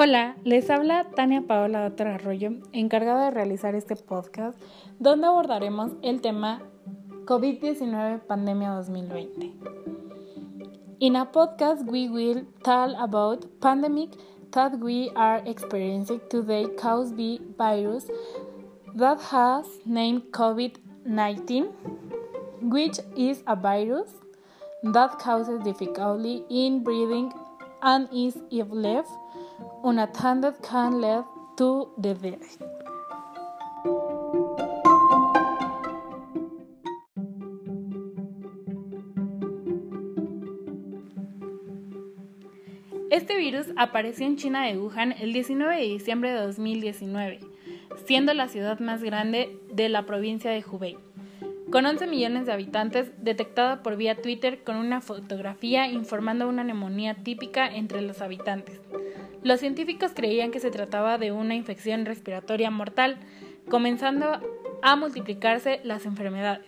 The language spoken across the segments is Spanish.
Hola, les habla Tania Paola Datra Arroyo, encargada de realizar este podcast, donde abordaremos el tema COVID-19 Pandemia 2020. In a podcast, we will talk about pandemic that we are experiencing today caused by virus that has named COVID-19, which is a virus that causes difficulty in breathing and is if left unattended can lead to the death. Este virus apareció en China de Wuhan el 19 de diciembre de 2019, siendo la ciudad más grande de la provincia de Hubei. Con 11 millones de habitantes, detectada por vía Twitter con una fotografía informando una neumonía típica entre los habitantes. Los científicos creían que se trataba de una infección respiratoria mortal, comenzando a multiplicarse las enfermedades,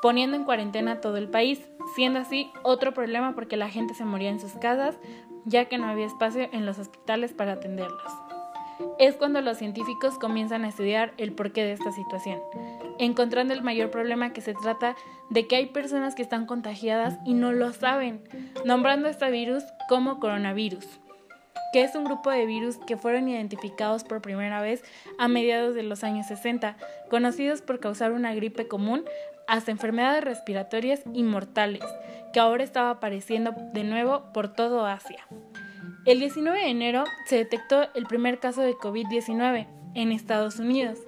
poniendo en cuarentena todo el país, siendo así otro problema porque la gente se moría en sus casas, ya que no había espacio en los hospitales para atenderlos. Es cuando los científicos comienzan a estudiar el porqué de esta situación encontrando el mayor problema que se trata de que hay personas que están contagiadas y no lo saben, nombrando este virus como coronavirus, que es un grupo de virus que fueron identificados por primera vez a mediados de los años 60, conocidos por causar una gripe común hasta enfermedades respiratorias inmortales, que ahora estaba apareciendo de nuevo por todo Asia. El 19 de enero se detectó el primer caso de COVID-19 en Estados Unidos,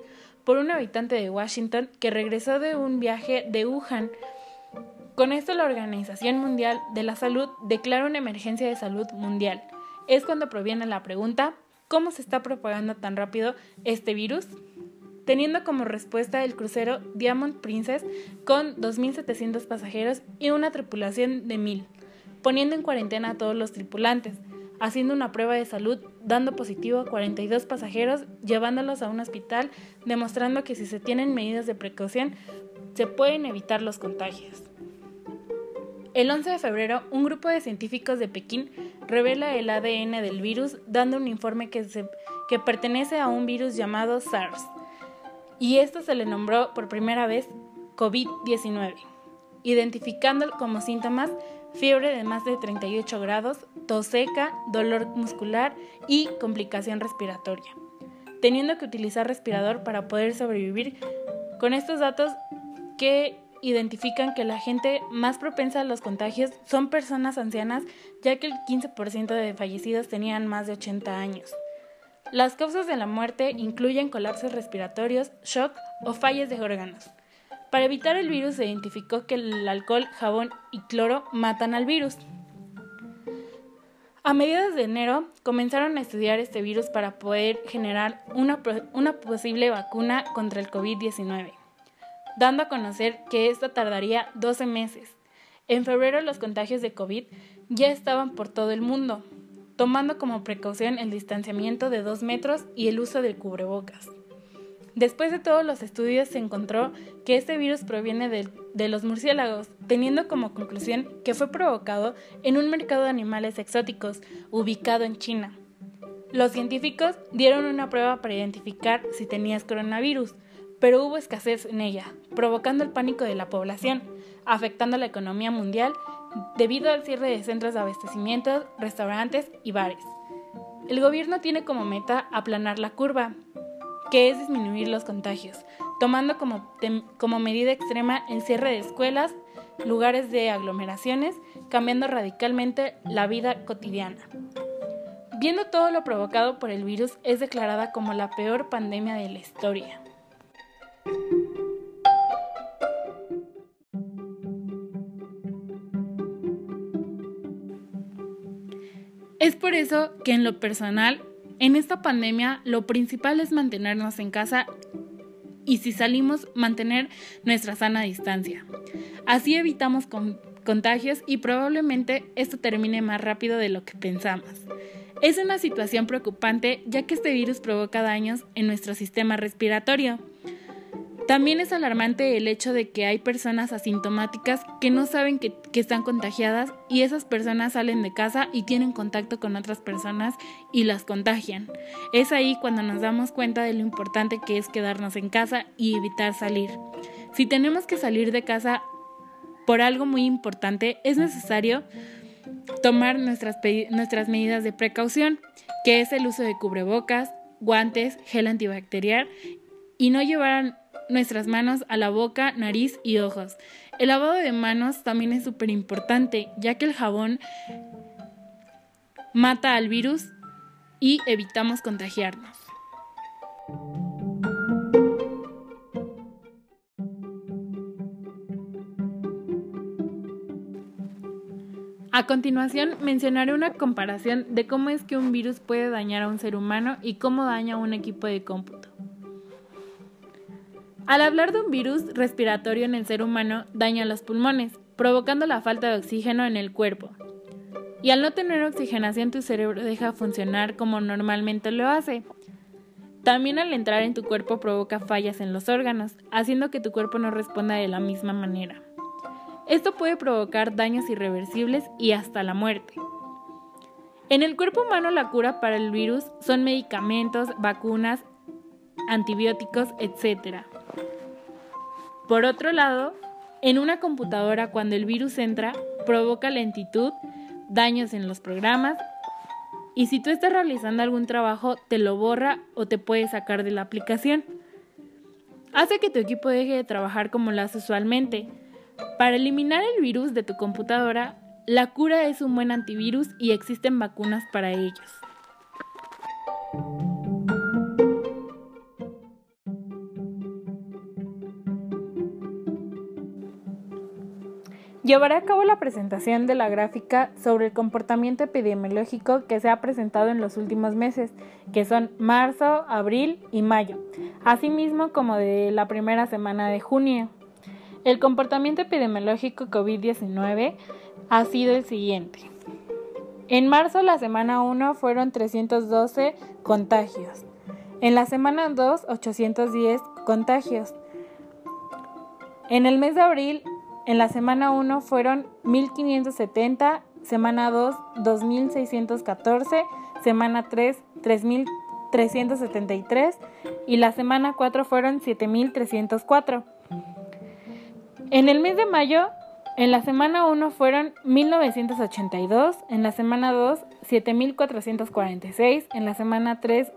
por un habitante de Washington que regresó de un viaje de Wuhan. Con esto la Organización Mundial de la Salud declara una emergencia de salud mundial. Es cuando proviene la pregunta, ¿cómo se está propagando tan rápido este virus? Teniendo como respuesta el crucero Diamond Princess con 2.700 pasajeros y una tripulación de 1.000, poniendo en cuarentena a todos los tripulantes haciendo una prueba de salud, dando positivo a 42 pasajeros, llevándolos a un hospital, demostrando que si se tienen medidas de precaución, se pueden evitar los contagios. El 11 de febrero, un grupo de científicos de Pekín revela el ADN del virus, dando un informe que, pertenece a un virus llamado SARS, y esto se le nombró por primera vez COVID-19, identificando como síntomas fiebre de más de 38 grados, tos seca, dolor muscular y complicación respiratoria, teniendo que utilizar respirador para poder sobrevivir. Con estos datos que identifican que la gente más propensa a los contagios son personas ancianas, ya que el 15% de fallecidos tenían más de 80 años. Las causas de la muerte incluyen colapsos respiratorios, shock o fallas de órganos. Para evitar el virus se identificó que el alcohol, jabón y cloro matan al virus. A mediados de enero comenzaron a estudiar este virus para poder generar una, una posible vacuna contra el COVID-19, dando a conocer que esta tardaría 12 meses. En febrero los contagios de COVID ya estaban por todo el mundo, tomando como precaución el distanciamiento de 2 metros y el uso del cubrebocas. Después de todos los estudios se encontró que este virus proviene de, los murciélagos, teniendo como conclusión que fue provocado en un mercado de animales exóticos ubicado en China. Los científicos dieron una prueba para identificar si tenías coronavirus, pero hubo escasez en ella, provocando el pánico de la población, afectando la economía mundial debido al cierre de centros de abastecimiento, restaurantes y bares. El gobierno tiene como meta aplanar la curva, que es disminuir los contagios, tomando como, medida extrema el cierre de escuelas, lugares de aglomeraciones, cambiando radicalmente la vida cotidiana. Viendo todo lo provocado por el virus, es declarada como la peor pandemia de la historia. Por eso que en lo personal en esta pandemia lo principal es mantenernos en casa y si salimos mantener nuestra sana distancia. Así evitamos contagios y probablemente esto termine más rápido de lo que pensamos. Es una situación preocupante ya que este virus provoca daños en nuestro sistema respiratorio. También es alarmante el hecho de que hay personas asintomáticas que no saben que, están contagiadas y esas personas salen de casa y tienen contacto con otras personas y las contagian. Es ahí cuando nos damos cuenta de lo importante que es quedarnos en casa y evitar salir. Si tenemos que salir de casa por algo muy importante, es necesario tomar nuestras, nuestras medidas de precaución, que es el uso de cubrebocas, guantes, gel antibacterial y no llevar nuestras manos a la boca, nariz y ojos. El lavado de manos también es súper importante, ya que el jabón mata al virus y evitamos contagiarnos. A continuación mencionaré una comparación de cómo es que un virus puede dañar a un ser humano y cómo daña a un equipo de cómputo. Al hablar de un virus respiratorio en el ser humano, daña los pulmones, provocando la falta de oxígeno en el cuerpo. Y al no tener oxigenación tu cerebro deja funcionar como normalmente lo hace. También al entrar en tu cuerpo provoca fallas en los órganos, haciendo que tu cuerpo no responda de la misma manera. Esto puede provocar daños irreversibles y hasta la muerte. En el cuerpo humano la cura para el virus son medicamentos, vacunas, antibióticos, etc. Por otro lado, en una computadora cuando el virus entra, provoca lentitud, daños en los programas y si tú estás realizando algún trabajo te lo borra o te puede sacar de la aplicación. Hace que tu equipo deje de trabajar como lo hace usualmente. Para eliminar el virus de tu computadora, la cura es un buen antivirus y existen vacunas para ellos. Llevaré a cabo la presentación de la gráfica sobre el comportamiento epidemiológico que se ha presentado en los últimos meses, que son marzo, abril y mayo, asimismo como de la primera semana de junio. El comportamiento epidemiológico COVID-19 ha sido el siguiente. En marzo, la semana 1 fueron 312 contagios. En la semana 2, 810 contagios. En el mes de abril, en la semana 1 fueron 1570, semana 2 2614, semana 3 3373 y la semana 4 fueron 7304. En el mes de mayo, en la semana 1 fueron 1982, en la semana 2 7446, en la semana 3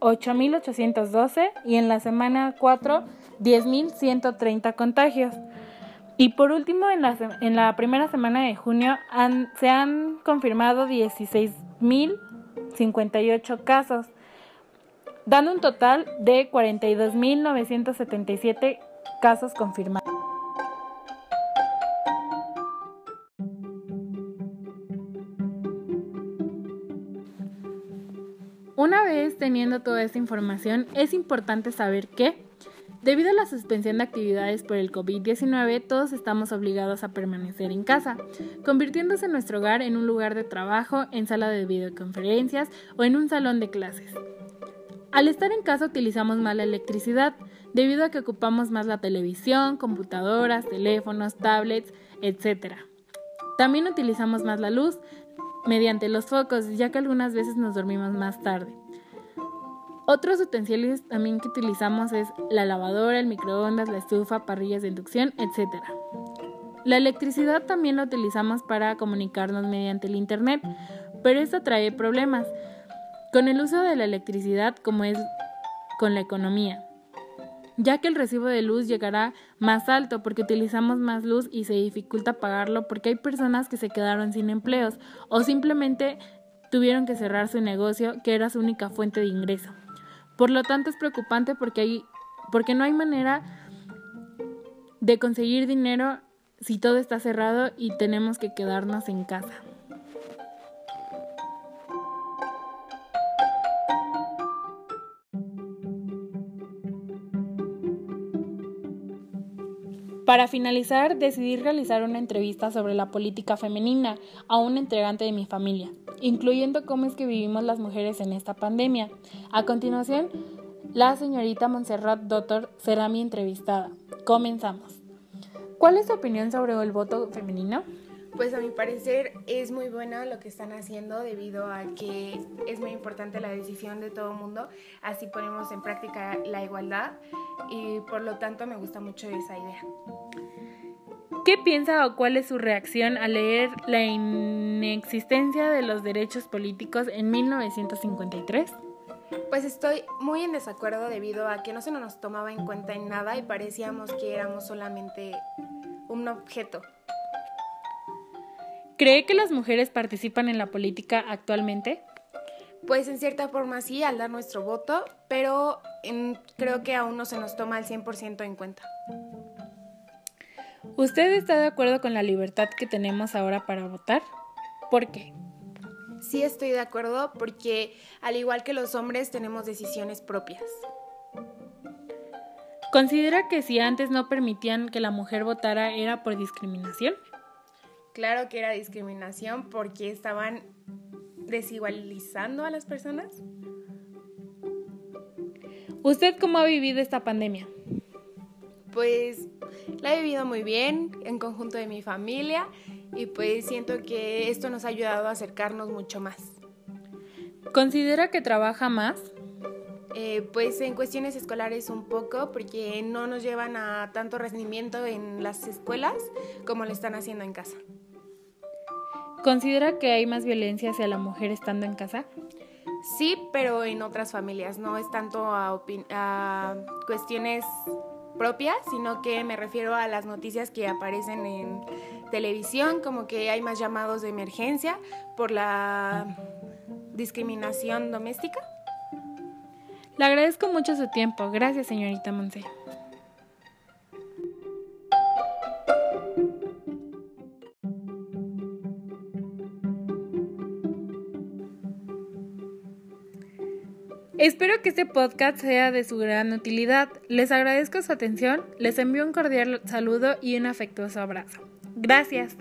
8812 y en la semana 4 10130 contagios. Y por último, en la, en la primera semana de junio se han confirmado 16.058 casos, dando un total de 42.977 casos confirmados. Una vez teniendo toda esta información, es importante saber que Debido a la suspensión de actividades por el COVID-19, todos estamos obligados a permanecer en casa, convirtiéndose nuestro hogar en un lugar de trabajo, en sala de videoconferencias o en un salón de clases. Al estar en casa utilizamos más la electricidad, debido a que ocupamos más la televisión, computadoras, teléfonos, tablets, etc. También utilizamos más la luz mediante los focos, ya que algunas veces nos dormimos más tarde. Otros utensilios también que utilizamos es la lavadora, el microondas, la estufa, parrillas de inducción, etc. La electricidad también la utilizamos para comunicarnos mediante el Internet, pero esto trae problemas con el uso de la electricidad como es con la economía, ya que el recibo de luz llegará más alto porque utilizamos más luz y se dificulta pagarlo porque hay personas que se quedaron sin empleos o simplemente tuvieron que cerrar su negocio que era su única fuente de ingreso. Por lo tanto es preocupante porque, hay, porque no hay manera de conseguir dinero si todo está cerrado y tenemos que quedarnos en casa. Para finalizar, decidí realizar una entrevista sobre la política femenina a un integrante de mi familia, incluyendo cómo es que vivimos las mujeres en esta pandemia. A continuación, La señorita Montserrat Doctor será mi entrevistada. Comenzamos. ¿Cuál es tu opinión sobre el voto femenino? Pues a mi parecer es muy bueno lo que están haciendo debido a que es muy importante la decisión de todo el mundo, así ponemos en práctica la igualdad y por lo tanto me gusta mucho esa idea. ¿Qué piensa o cuál es su reacción al leer la inexistencia de los derechos políticos en 1953? Pues estoy muy en desacuerdo debido a que no se nos tomaba en cuenta en nada y parecíamos que éramos solamente un objeto. ¿Cree que las mujeres participan en la política actualmente? Pues en cierta forma sí, al dar nuestro voto, pero creo que aún no se nos toma al 100% en cuenta. ¿Usted está de acuerdo con la libertad que tenemos ahora para votar? ¿Por qué? Sí estoy de acuerdo porque al igual que los hombres tenemos decisiones propias. ¿Considera que si antes no permitían que la mujer votara era por discriminación? Claro que era discriminación porque estaban desigualizando a las personas. ¿Usted cómo ha vivido esta pandemia? Pues la he vivido muy bien en conjunto de mi familia y pues siento que esto nos ha ayudado a acercarnos mucho más. ¿Considera que trabaja más? Eh, pues en cuestiones escolares un poco, porque no nos llevan a tanto rendimiento en las escuelas como lo están haciendo en casa. ¿Considera que hay más violencia hacia la mujer estando en casa? Sí, pero en otras familias, no es tanto a, a cuestiones propias, sino que me refiero a las noticias que aparecen en televisión, como que hay más llamados de emergencia por la discriminación doméstica. Le agradezco mucho su tiempo. Gracias, señorita Monse. Espero que este podcast sea de su gran utilidad. Les agradezco su atención, les envío un cordial saludo y un afectuoso abrazo. Gracias.